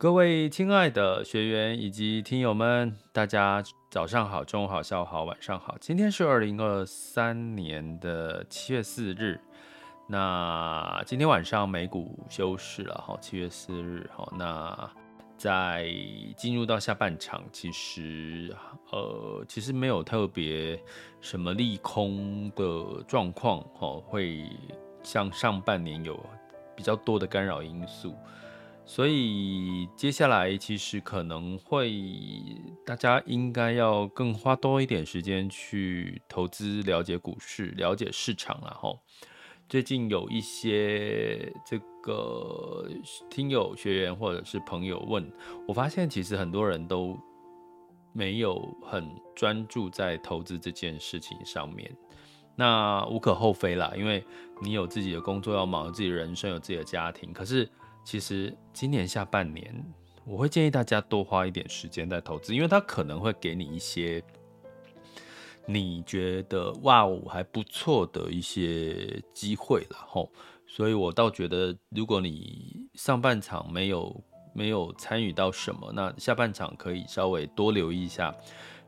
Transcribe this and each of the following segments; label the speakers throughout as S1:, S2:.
S1: 各位亲爱的学员以及听友们，大家早上好、中午好、下午好、晚上好。今天是二零二三年的七月四日，那今天晚上美股休市了哈，七月四日哈。那在进入到下半场，其实呃，其实没有特别什么利空的状况哈，会像上半年有比较多的干扰因素。所以接下来其实可能会，大家应该要更花多一点时间去投资、了解股市、了解市场。然后最近有一些这个听友、学员或者是朋友问，我发现其实很多人都没有很专注在投资这件事情上面。那无可厚非啦，因为你有自己的工作要忙，自己的人生，有自己的家庭，可是。其实今年下半年，我会建议大家多花一点时间在投资，因为它可能会给你一些你觉得哇哦还不错的一些机会了吼。所以我倒觉得，如果你上半场没有没有参与到什么，那下半场可以稍微多留意一下。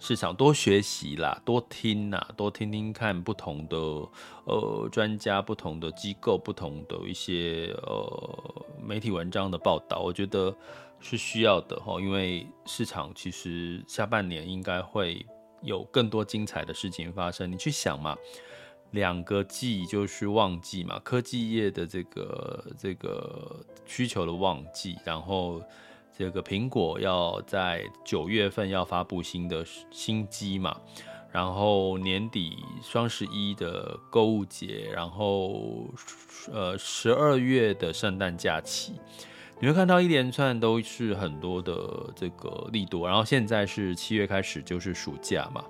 S1: 市场多学习啦，多听呐，多听听看不同的呃专家、不同的机构、不同的一些呃媒体文章的报道，我觉得是需要的哈。因为市场其实下半年应该会有更多精彩的事情发生。你去想嘛，两个季就是旺季嘛，科技业的这个这个需求的旺季，然后。这个苹果要在九月份要发布新的新机嘛，然后年底双十一的购物节，然后呃十二月的圣诞假期，你会看到一连串都是很多的这个利多，然后现在是七月开始就是暑假嘛，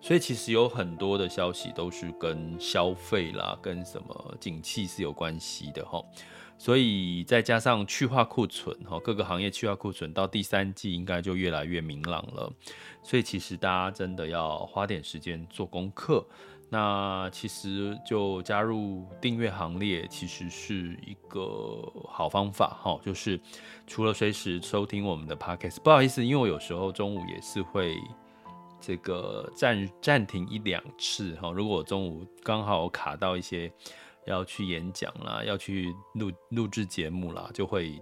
S1: 所以其实有很多的消息都是跟消费啦，跟什么景气是有关系的哈。所以再加上去化库存，哈，各个行业去化库存，到第三季应该就越来越明朗了。所以其实大家真的要花点时间做功课。那其实就加入订阅行列，其实是一个好方法，哈。就是除了随时收听我们的 podcast，不好意思，因为我有时候中午也是会这个暂暂停一两次，哈。如果我中午刚好卡到一些。要去演讲啦，要去录录制节目啦，就会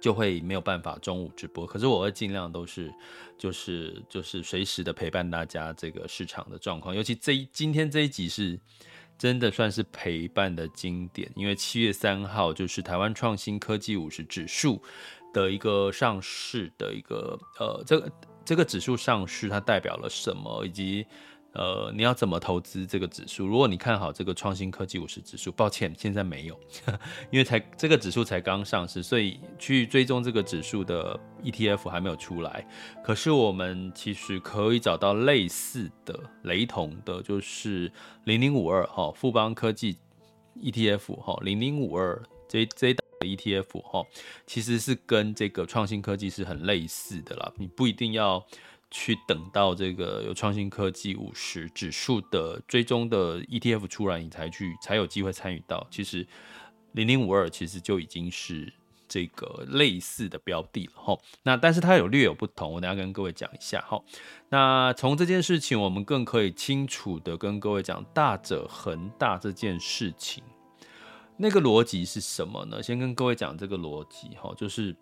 S1: 就会没有办法中午直播。可是我会尽量都是，就是就是随时的陪伴大家这个市场的状况。尤其这今天这一集是真的算是陪伴的经典，因为七月三号就是台湾创新科技五十指数的一个上市的一个呃，这个这个指数上市它代表了什么，以及。呃，你要怎么投资这个指数？如果你看好这个创新科技五十指数，抱歉，现在没有，因为才这个指数才刚上市，所以去追踪这个指数的 ETF 还没有出来。可是我们其实可以找到类似的、雷同的，就是零零五二哈，富邦科技 ETF 哈，零零五二这这档的 ETF 哈，其实是跟这个创新科技是很类似的啦，你不一定要。去等到这个有创新科技五十指数的追踪的 ETF 出来，你才去才有机会参与到。其实零零五二其实就已经是这个类似的标的了哈。那但是它有略有不同，我等下跟各位讲一下哈。那从这件事情，我们更可以清楚的跟各位讲大者恒大这件事情，那个逻辑是什么呢？先跟各位讲这个逻辑哈，就是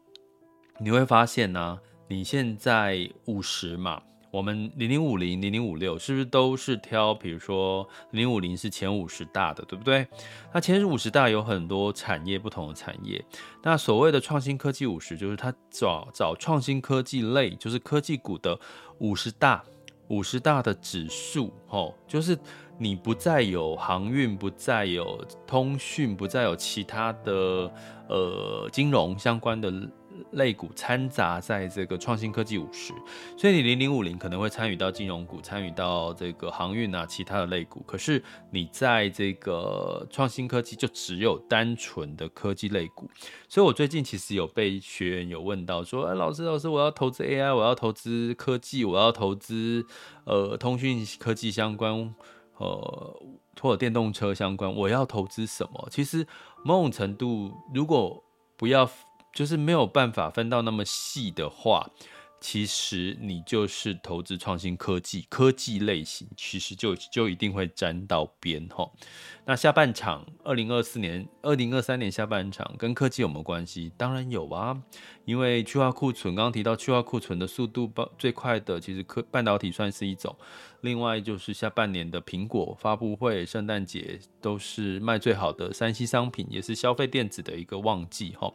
S1: 你会发现呢、你现在五十嘛，我们零零五零、零零五六是不是都是挑？比如说零零五零是前五十大的，对不对？那前五十大有很多产业，不同的产业。那所谓的创新科技五十，就是他找找创新科技类，就是科技股的五十大，五十大的指数，哦，就是你不再有航运，不再有通讯，不再有其他的呃金融相关的。类股掺杂在这个创新科技五十，所以你零零五零可能会参与到金融股，参与到这个航运啊，其他的类股。可是你在这个创新科技就只有单纯的科技类股。所以我最近其实有被学员有问到说，哎，老师老师，我要投资 AI，我要投资科技，我要投资呃通讯科技相关，呃或者电动车相关，我要投资什么？其实某种程度，如果不要。就是没有办法分到那么细的话，其实你就是投资创新科技、科技类型，其实就就一定会沾到边哈。那下半场，二零二四年、二零二三年下半场跟科技有没有关系？当然有啊，因为去化库存，刚刚提到去化库存的速度最快的，其实科半导体算是一种。另外就是下半年的苹果发布会、圣诞节都是卖最好的三 C 商品，也是消费电子的一个旺季哈。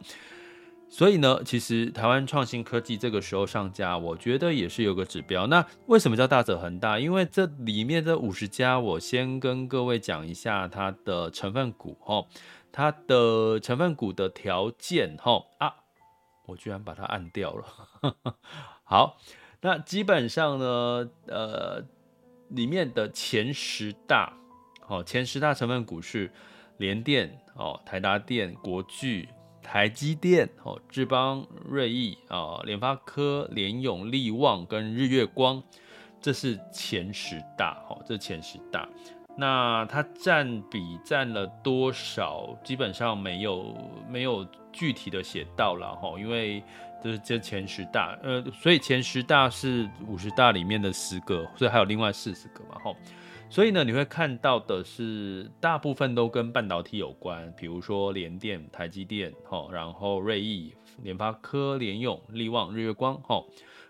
S1: 所以呢，其实台湾创新科技这个时候上架，我觉得也是有个指标。那为什么叫大者恒大？因为这里面这五十家，我先跟各位讲一下它的成分股哈，它的成分股的条件哈啊，我居然把它按掉了。好，那基本上呢，呃，里面的前十大，哦，前十大成分股是联电哦，台达电、国巨。台积电、哦，智邦、瑞昱啊，联发科、联咏、力旺跟日月光，这是前十大，哦，这前十大。那它占比占了多少？基本上没有没有具体的写到了，哈，因为这是这前十大，呃，所以前十大是五十大里面的十个，所以还有另外四十个嘛，哈。所以呢，你会看到的是，大部分都跟半导体有关，比如说联电、台积电，哈，然后瑞昱、联发科、联咏、力旺、日月光，哈，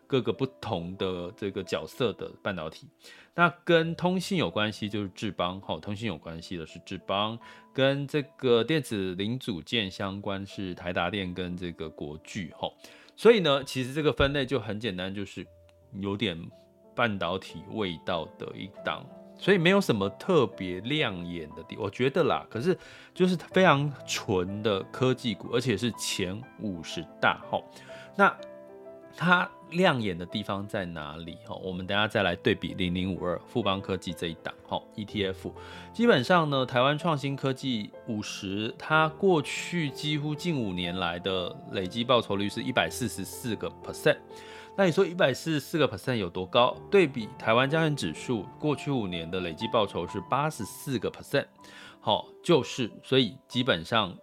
S1: 各个不同的这个角色的半导体。那跟通信有关系就是智邦，哈，通信有关系的是智邦，跟这个电子零组件相关是台达电跟这个国巨，哈。所以呢，其实这个分类就很简单，就是有点半导体味道的一档。所以没有什么特别亮眼的地，我觉得啦。可是就是非常纯的科技股，而且是前五十大齁。那它亮眼的地方在哪里？哈，我们等下再来对比零零五二富邦科技这一档齁 ETF。基本上呢，台湾创新科技五十，它过去几乎近五年来的累积报酬率是一百四十四个 percent。那你说一百四十四个 percent 有多高？对比台湾加权指数过去五年的累计报酬是八十四个 percent，好，就是所以基本上，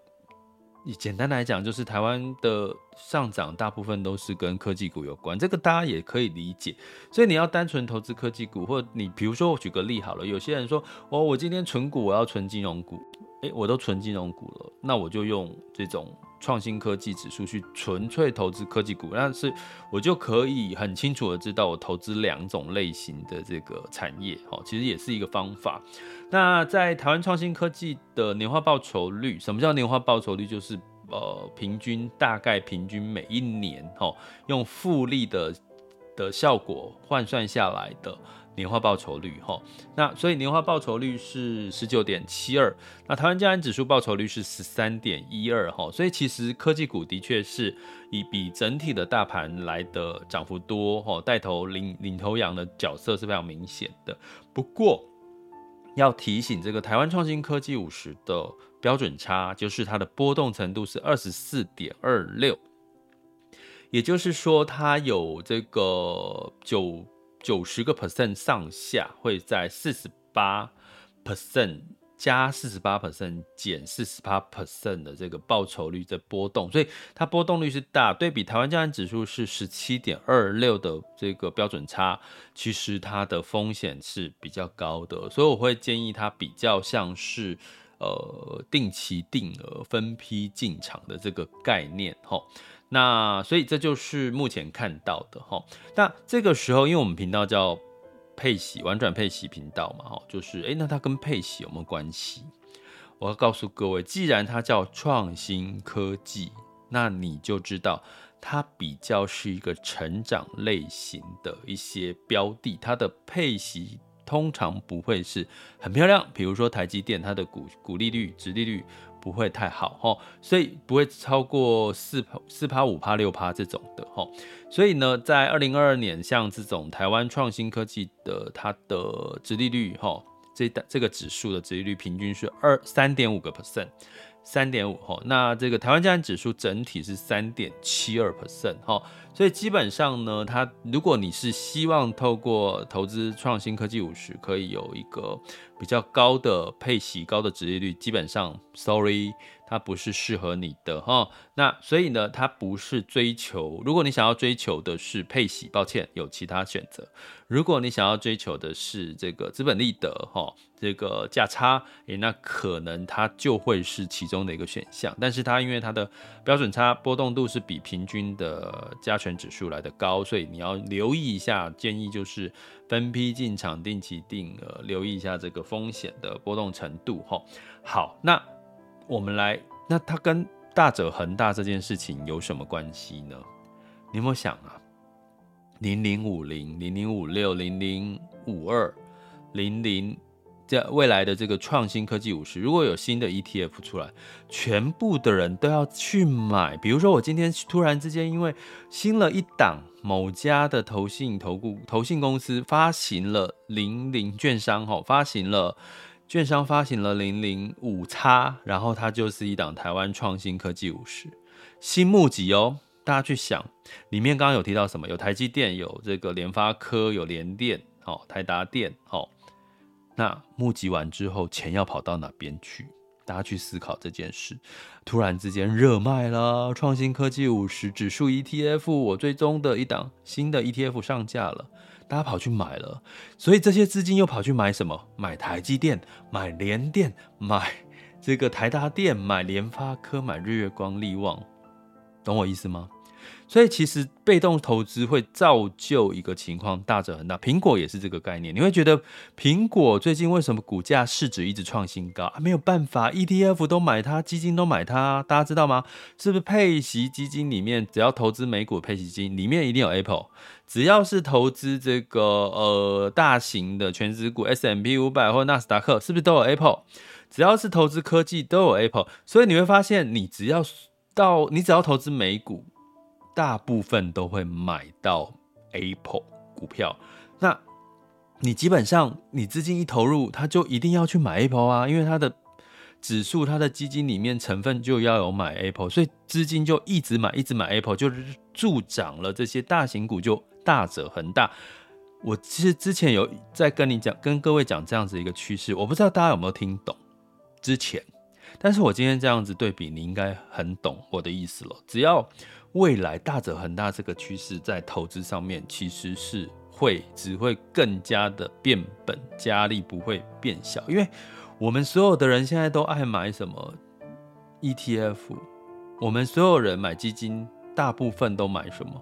S1: 你简单来讲，就是台湾的上涨大部分都是跟科技股有关，这个大家也可以理解。所以你要单纯投资科技股，或你比如说我举个例好了，有些人说哦，我今天存股，我要存金融股，诶，我都存金融股了，那我就用这种。创新科技指数去纯粹投资科技股，但是我就可以很清楚的知道我投资两种类型的这个产业，哦，其实也是一个方法。那在台湾创新科技的年化报酬率，什么叫年化报酬率？就是呃，平均大概平均每一年，哦，用复利的的效果换算下来的。年化报酬率哈，那所以年化报酬率是十九点七二，那台湾加权指数报酬率是十三点一二哈，所以其实科技股的确是以比整体的大盘来的涨幅多哈，带头领领头羊的角色是非常明显的。不过要提醒这个台湾创新科技五十的标准差，就是它的波动程度是二十四点二六，也就是说它有这个九。九十个 percent 上下会在四十八 percent 加四十八 percent 减四十八 percent 的这个报酬率的波动，所以它波动率是大。对比台湾加权指数是十七点二六的这个标准差，其实它的风险是比较高的，所以我会建议它比较像是呃定期定额分批进场的这个概念齁。那所以这就是目前看到的哈。那这个时候，因为我们频道叫配息玩转配息频道嘛，齁，就是诶，那它跟配息有没有关系？我要告诉各位，既然它叫创新科技，那你就知道它比较是一个成长类型的一些标的，它的配息通常不会是很漂亮。比如说台积电，它的股股利率、殖利率不会太好哦，所以不会超过四四趴、五趴、六趴这种的哦。所以呢，在二零二二年，像这种台湾创新科技的它的殖利率哈。这这个指数的殖利率平均是二三点五个 percent，三点五哈。那这个台湾加权指数整体是三点七二 percent 哈。所以基本上呢，它如果你是希望透过投资创新科技五十可以有一个比较高的配息、高的殖利率，基本上，sorry。它不是适合你的哈，那所以呢，它不是追求。如果你想要追求的是配息，抱歉，有其他选择。如果你想要追求的是这个资本利得哈，这个价差，诶，那可能它就会是其中的一个选项。但是它因为它的标准差波动度是比平均的加权指数来的高，所以你要留意一下。建议就是分批进场，定期定额，留意一下这个风险的波动程度哈。好，那。我们来，那它跟大者恒大这件事情有什么关系呢？你有没有想啊？零零五零、零零五六、零零五二、零零这未来的这个创新科技五十，如果有新的 ETF 出来，全部的人都要去买。比如说，我今天突然之间因为新了一档某家的投信投顾投信公司发行了零零券商，吼，发行了。券商发行了零零五叉，然后它就是一档台湾创新科技五十新募集哦。大家去想，里面刚刚有提到什么？有台积电，有这个联发科，有联电，哦，台达电，哦。那募集完之后，钱要跑到哪边去？大家去思考这件事。突然之间热卖了，创新科技五十指数 ETF，我最终的一档新的 ETF 上架了。大家跑去买了，所以这些资金又跑去买什么？买台积电，买联电，买这个台达电，买联发科，买日月光、力旺，懂我意思吗？所以其实被动投资会造就一个情况，大者恒大。苹果也是这个概念。你会觉得苹果最近为什么股价市值一直创新高？啊，没有办法，ETF 都买它，基金都买它，大家知道吗？是不是配息基金里面只要投资美股配息基金里面一定有 Apple？只要是投资这个呃大型的权值股 S M P 五百或纳斯达克，是不是都有 Apple？只要是投资科技都有 Apple。所以你会发现，你只要到你只要投资美股。大部分都会买到 Apple 股票，那你基本上你资金一投入，它就一定要去买 Apple 啊，因为它的指数、它的基金里面成分就要有买 Apple，所以资金就一直买、一直买 Apple，就是助长了这些大型股就大者恒大。我其实之前有在跟你讲、跟各位讲这样子一个趋势，我不知道大家有没有听懂之前，但是我今天这样子对比，你应该很懂我的意思了。只要未来大者恒大这个趋势在投资上面其实是会只会更加的变本加厉，不会变小。因为我们所有的人现在都爱买什么 ETF，我们所有人买基金大部分都买什么？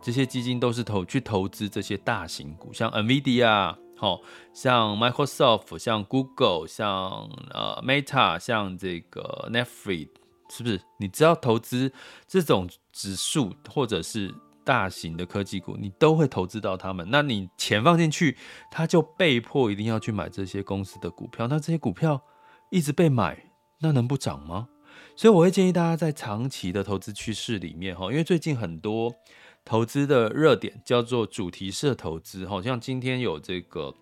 S1: 这些基金都是投去投资这些大型股，像 NVIDIA，好，像 Microsoft，像 Google，像呃 Meta，像这个 Netflix。是不是？你只要投资这种指数或者是大型的科技股，你都会投资到他们。那你钱放进去，他就被迫一定要去买这些公司的股票。那这些股票一直被买，那能不涨吗？所以我会建议大家在长期的投资趋势里面，哈，因为最近很多投资的热点叫做主题式投资，好像今天有这个。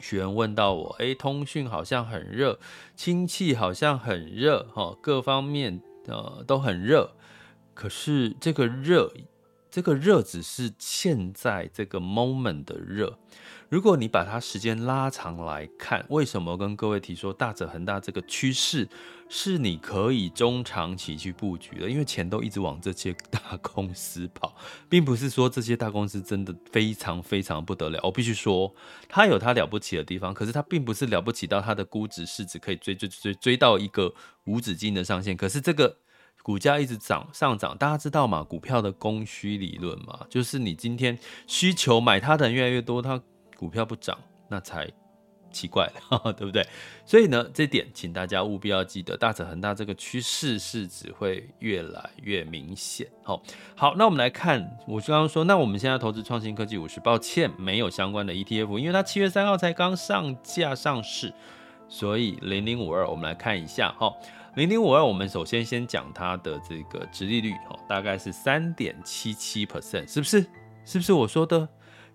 S1: 学员问到我，诶，通讯好像很热，氢气好像很热，哈，各方面呃都很热。可是这个热，这个热只是现在这个 moment 的热。如果你把它时间拉长来看，为什么跟各位提说大者恒大这个趋势是你可以中长期去布局的？因为钱都一直往这些大公司跑，并不是说这些大公司真的非常非常不得了。我必须说，它有它了不起的地方，可是它并不是了不起到它的估值市值可以追追追追到一个无止境的上限。可是这个。股价一直涨上涨，大家知道吗？股票的供需理论嘛，就是你今天需求买它的人越来越多，它股票不涨，那才奇怪了，对不对？所以呢，这点请大家务必要记得，大者恒大这个趋势是只会越来越明显。好，好，那我们来看，我刚刚说，那我们现在投资创新科技五十，抱歉，没有相关的 ETF，因为它七月三号才刚上架上市，所以零零五二，我们来看一下，哈。零零五二，我们首先先讲它的这个殖利率，哦，大概是三点七七 percent，是不是？是不是我说的？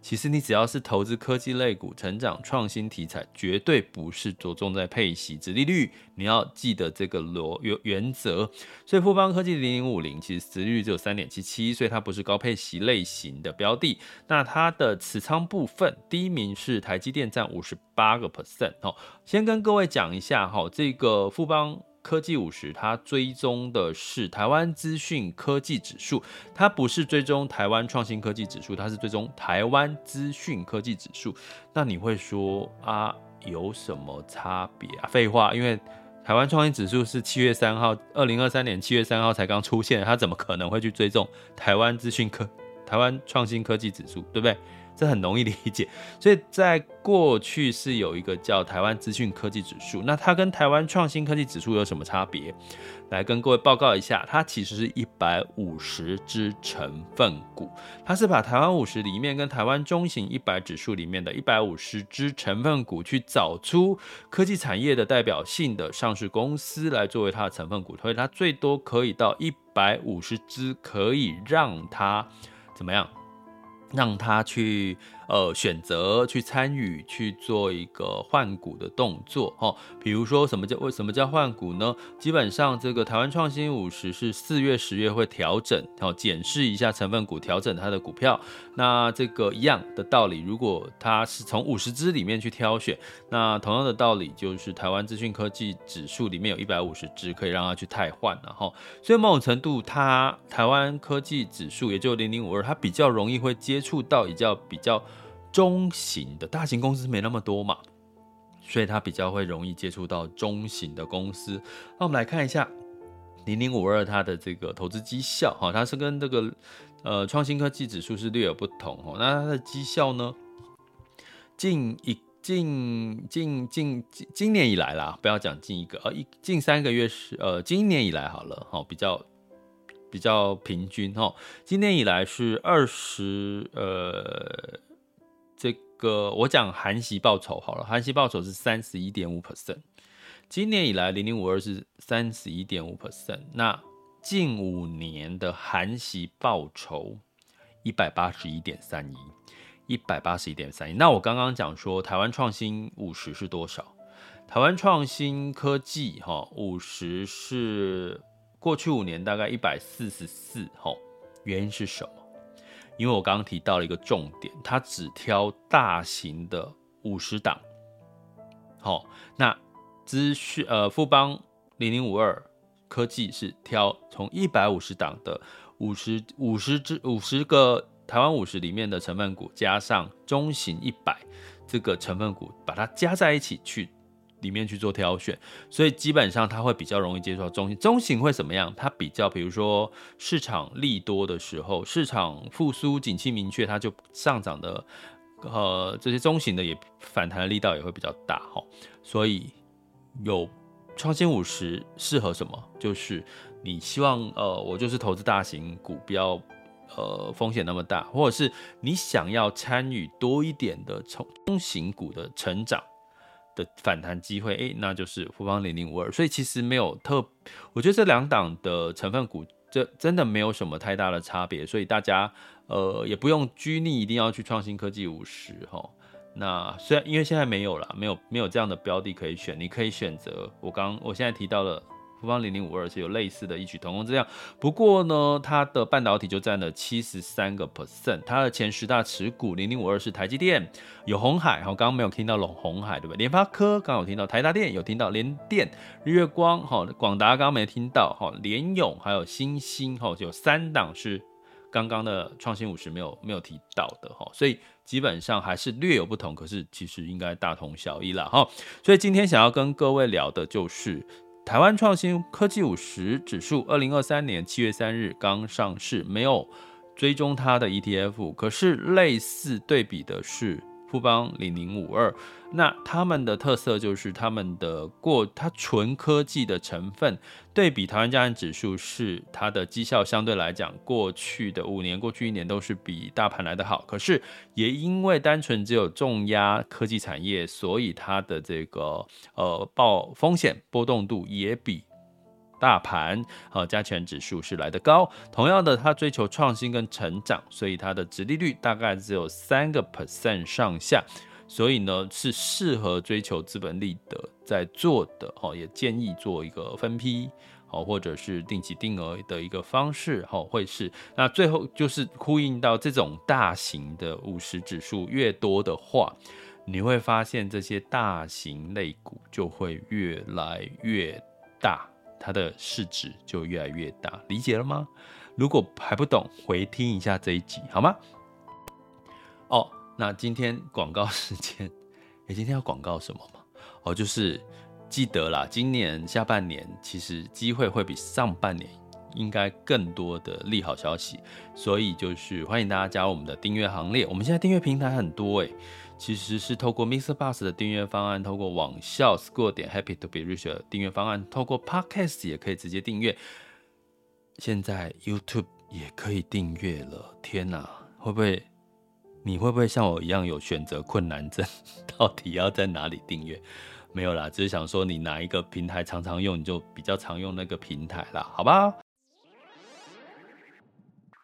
S1: 其实你只要是投资科技类股、成长创新题材，绝对不是着重在配息、殖利率，你要记得这个逻原原则。所以富邦科技零零五零其实殖利率只有三点七七，所以它不是高配息类型的标的。那它的持仓部分，第一名是台积电，占五十八个 percent。哦，先跟各位讲一下哈，这个富邦。科技五十，它追踪的是台湾资讯科技指数，它不是追踪台湾创新科技指数，它是追踪台湾资讯科技指数。那你会说啊，有什么差别啊？废话，因为台湾创新指数是七月三号，二零二三年七月三号才刚出现，它怎么可能会去追踪台湾资讯科、台湾创新科技指数，对不对？这很容易理解，所以在过去是有一个叫台湾资讯科技指数，那它跟台湾创新科技指数有什么差别？来跟各位报告一下，它其实是一百五十只成分股，它是把台湾五十里面跟台湾中型一百指数里面的一百五十只成分股去找出科技产业的代表性的上市公司来作为它的成分股，所以它最多可以到一百五十只，可以让它怎么样？让他去呃选择去参与去做一个换股的动作哈，比如说什么叫为什么叫换股呢？基本上这个台湾创新五十是四月十月会调整，然后检视一下成分股，调整它的股票。那这个一样的道理，如果它是从五十只里面去挑选，那同样的道理就是台湾资讯科技指数里面有一百五十只可以让它去汰换了哈。所以某种程度，它台湾科技指数也就零零五二，它比较容易会接触到比较比较中型的大型公司没那么多嘛，所以它比较会容易接触到中型的公司。那我们来看一下零零五二它的这个投资绩效哈，它是跟这个呃创新科技指数是略有不同哦。那它的绩效呢，近一近近近今年以来啦，不要讲近一个呃一近三个月是呃今年以来好了哈，比较。比较平均哈，今年以来是二十呃，个我讲含息报酬好了，含息报酬是三十一点五 percent，今年以来零零五二是三十一点五 percent，那近五年的含息报酬一百八十一点三一，一百八十一点三一，那我刚刚讲说台湾创新五十是多少？台湾创新科技哈五十是。过去五年大概一百四十四，吼，原因是什么？因为我刚刚提到了一个重点，它只挑大型的五十档，好，那资讯呃富邦零零五二科技是挑从一百五十档的五十五十只五十个台湾五十里面的成分股，加上中型一百这个成分股，把它加在一起去。里面去做挑选，所以基本上它会比较容易接受中型。中型会怎么样？它比较，比如说市场利多的时候，市场复苏、景气明确，它就上涨的，呃，这些中型的也反弹的力道也会比较大哈。所以有创新五十适合什么？就是你希望呃，我就是投资大型股，不要呃风险那么大，或者是你想要参与多一点的中中型股的成长。的反弹机会，诶，那就是富邦零零五二，所以其实没有特，我觉得这两档的成分股，这真的没有什么太大的差别，所以大家呃也不用拘泥一定要去创新科技五十哈。那虽然因为现在没有了，没有没有这样的标的可以选，你可以选择我刚我现在提到了富邦零零五二是有类似的异曲同工之妙。不过呢，它的半导体就占了七十三个 percent，它的前十大持股零零五二是台积电，有红海，好，刚刚没有听到龙红海，对不对？联发科刚刚有听到台达电，有听到联电、日月光，哈，广达刚刚没听到，哈，联咏还有新兴，哈，有三档是。刚刚的创新五十没有没有提到的哈，所以基本上还是略有不同，可是其实应该大同小异了哈。所以今天想要跟各位聊的就是台湾创新科技五十指数，二零二三年七月三日刚上市，没有追踪它的 ETF，可是类似对比的是。富邦零零五二，那他们的特色就是他们的过，它纯科技的成分，对比台湾加权指数是它的绩效相对来讲，过去的五年、过去一年都是比大盘来得好。可是也因为单纯只有重压科技产业，所以它的这个呃报风险波动度也比。大盘和加权指数是来得高，同样的，它追求创新跟成长，所以它的殖利率大概只有三个 percent 上下，所以呢是适合追求资本利得在做的哦，也建议做一个分批哦，或者是定期定额的一个方式哦，会是。那最后就是呼应到这种大型的五十指数越多的话，你会发现这些大型类股就会越来越大。它的市值就越来越大，理解了吗？如果还不懂，回听一下这一集好吗？哦，那今天广告时间，哎，今天要广告什么吗？哦，就是记得啦，今年下半年其实机会会比上半年应该更多的利好消息，所以就是欢迎大家加入我们的订阅行列。我们现在订阅平台很多诶。其实是透过 Mr. Bus 的订阅方案，透过网校 School 点 Happy to be rich 的订阅方案，透过 Podcast 也可以直接订阅。现在 YouTube 也可以订阅了，天哪，会不会？你会不会像我一样有选择困难症？到底要在哪里订阅？没有啦，只是想说你哪一个平台常常用，你就比较常用那个平台啦，好吧？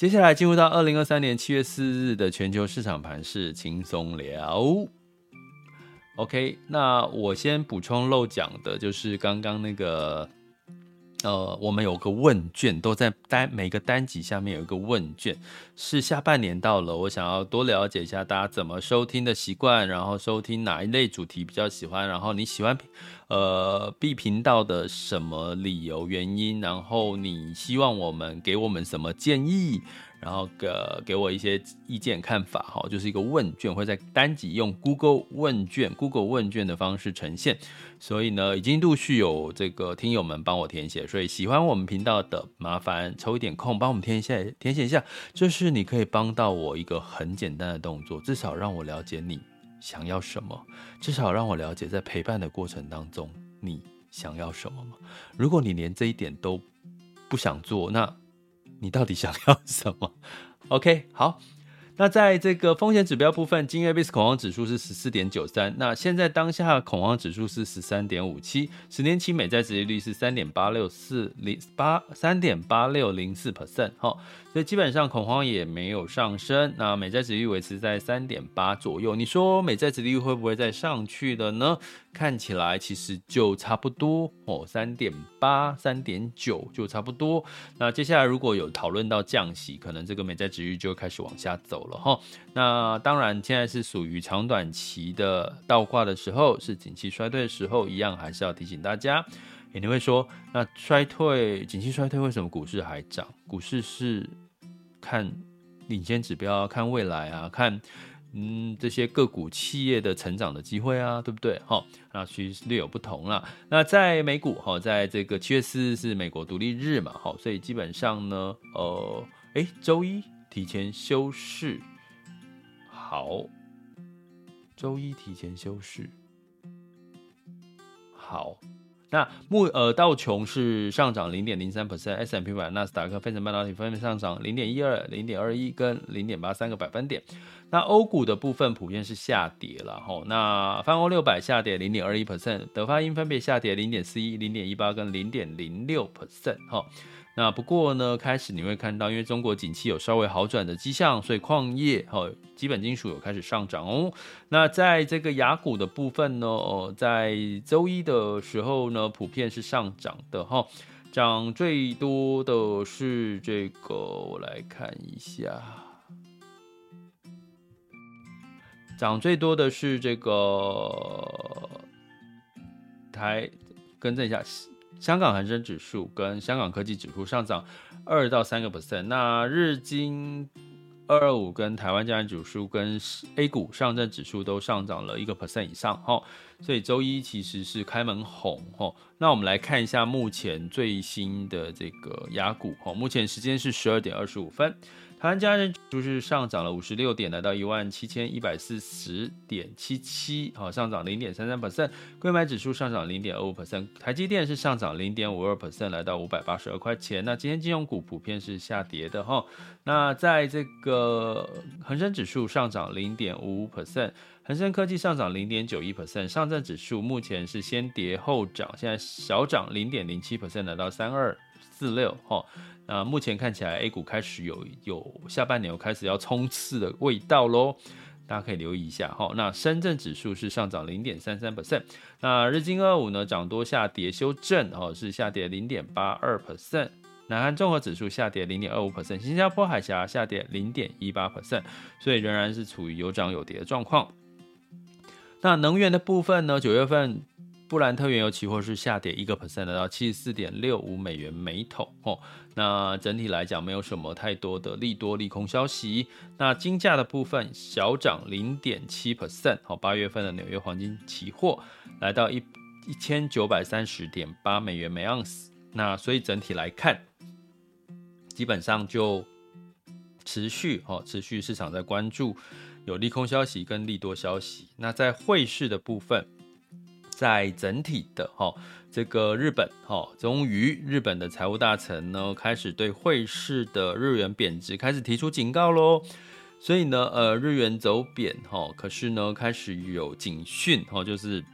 S1: 接下来进入到二零二三年七月四日的全球市场盘势轻松聊。OK，那我先补充漏讲的就是刚刚那个，呃，我们有个问卷，都在单每个单集下面有一个问卷，是下半年到了，我想要多了解一下大家怎么收听的习惯，然后收听哪一类主题比较喜欢，然后你喜欢。呃，B 频道的什么理由原因？然后你希望我们给我们什么建议？然后给给我一些意见看法哈，就是一个问卷，会在单集用 Google 问卷、Google 问卷的方式呈现。所以呢，已经陆续有这个听友们帮我填写，所以喜欢我们频道的，麻烦抽一点空帮我们填一下，填写一下。就是你可以帮到我一个很简单的动作，至少让我了解你。想要什么？至少让我了解，在陪伴的过程当中，你想要什么吗？如果你连这一点都不想做，那你到底想要什么？OK，好。那在这个风险指标部分，今日 VIX 恐慌指数是十四点九三，那现在当下恐慌指数是十三点五七，十年期美债殖利率是三点八六四零八三点八六零四 percent，哈，所以基本上恐慌也没有上升，那美债殖利率维持在三点八左右，你说美债殖利率会不会再上去了呢？看起来其实就差不多哦，三点八、三点九就差不多。那接下来如果有讨论到降息，可能这个美债殖利率就开始往下走了哈。那当然，现在是属于长短期的倒挂的时候，是景气衰退的时候，一样还是要提醒大家。你会说，那衰退、景气衰退，为什么股市还涨？股市是看领先指标，看未来啊，看。嗯，这些个股企业的成长的机会啊，对不对？哈，那其实略有不同了。那在美股，哈，在这个七月四日是美国独立日嘛，好，所以基本上呢，呃，诶，周一提前休市，好，周一提前休市，好。那目呃道琼是上涨零点零三 percent，S&P 百、纳斯达克、非成半导体分别上涨零点一二、零点二一跟零点八三个百分点。那欧股的部分普遍是下跌了哈。那泛欧六百下跌零点二一 percent，德发英分别下跌零点四一、零点一八跟零点零六 percent 哈。那不过呢，开始你会看到，因为中国景气有稍微好转的迹象，所以矿业和基本金属有开始上涨哦。那在这个雅股的部分呢，哦，在周一的时候呢，普遍是上涨的哈，涨最多的是这个，我来看一下，涨最多的是这个台，更正一下。香港恒生指数跟香港科技指数上涨二到三个 percent，那日经二二五跟台湾加权指数跟 A 股上证指数都上涨了一个 percent 以上哈，所以周一其实是开门红哈。那我们来看一下目前最新的这个雅股哈，目前时间是十二点二十五分。台湾加权指数是上涨了五十六点，来到一万七千一百四十点七七，好，上涨零点三三 percent。柜买指数上涨零点二五 percent，台积电是上涨零点五二 percent，来到五百八十二块钱。那今天金融股普遍是下跌的哈。那在这个恒生指数上涨零点五五 percent，恒生科技上涨零点九一 percent，上证指数目前是先跌后涨，现在小涨零点零七 percent，来到三二四六哈。那目前看起来，A 股开始有有下半年有开始要冲刺的味道喽，大家可以留意一下哈。那深圳指数是上涨零点三三 percent，那日经二五呢涨多下跌修正哦，是下跌零点八二 percent。南韩综合指数下跌零点二五 percent，新加坡海峡下跌零点一八 percent，所以仍然是处于有涨有跌的状况。那能源的部分呢，九月份。布兰特原油期货是下跌一个 percent，来到七十四点六五美元每桶哦。那整体来讲，没有什么太多的利多利空消息。那金价的部分小涨零点七 percent，好，八月份的纽约黄金期货来到一一千九百三十点八美元每盎司。那所以整体来看，基本上就持续哦，持续市场在关注有利空消息跟利多消息。那在汇市的部分。在整体的哈，这个日本哈，终于日本的财务大臣呢，开始对汇市的日元贬值开始提出警告喽。所以呢，呃，日元走贬哈，可是呢，开始有警讯哈，就是。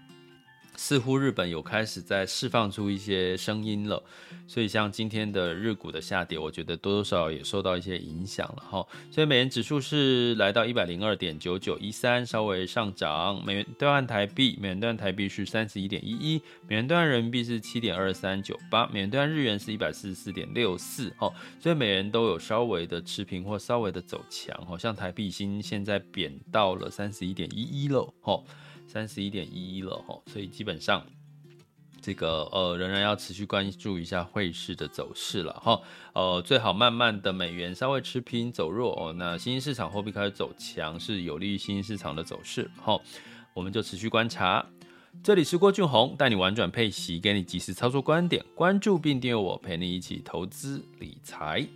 S1: 似乎日本有开始在释放出一些声音了，所以像今天的日股的下跌，我觉得多多少少也受到一些影响了哈。所以美元指数是来到一百零二点九九一三，稍微上涨。美元兑换台币，美元兑换台币是三十一点一一，美元兑换人民币是七点二三九八，美元兑换日元是一百四十四点六四哦。所以美元都有稍微的持平或稍微的走强哈，像台币已经现在贬到了三十一点一一了哈。三十一点一一了哈，所以基本上这个呃仍然要持续关注一下汇市的走势了哈，呃最好慢慢的美元稍微持平走弱哦，那新兴市场货币开始走强是有利于新兴市场的走势哈，我们就持续观察。这里是郭俊宏带你玩转配息，给你及时操作观点，关注并订阅我，陪你一起投资理财。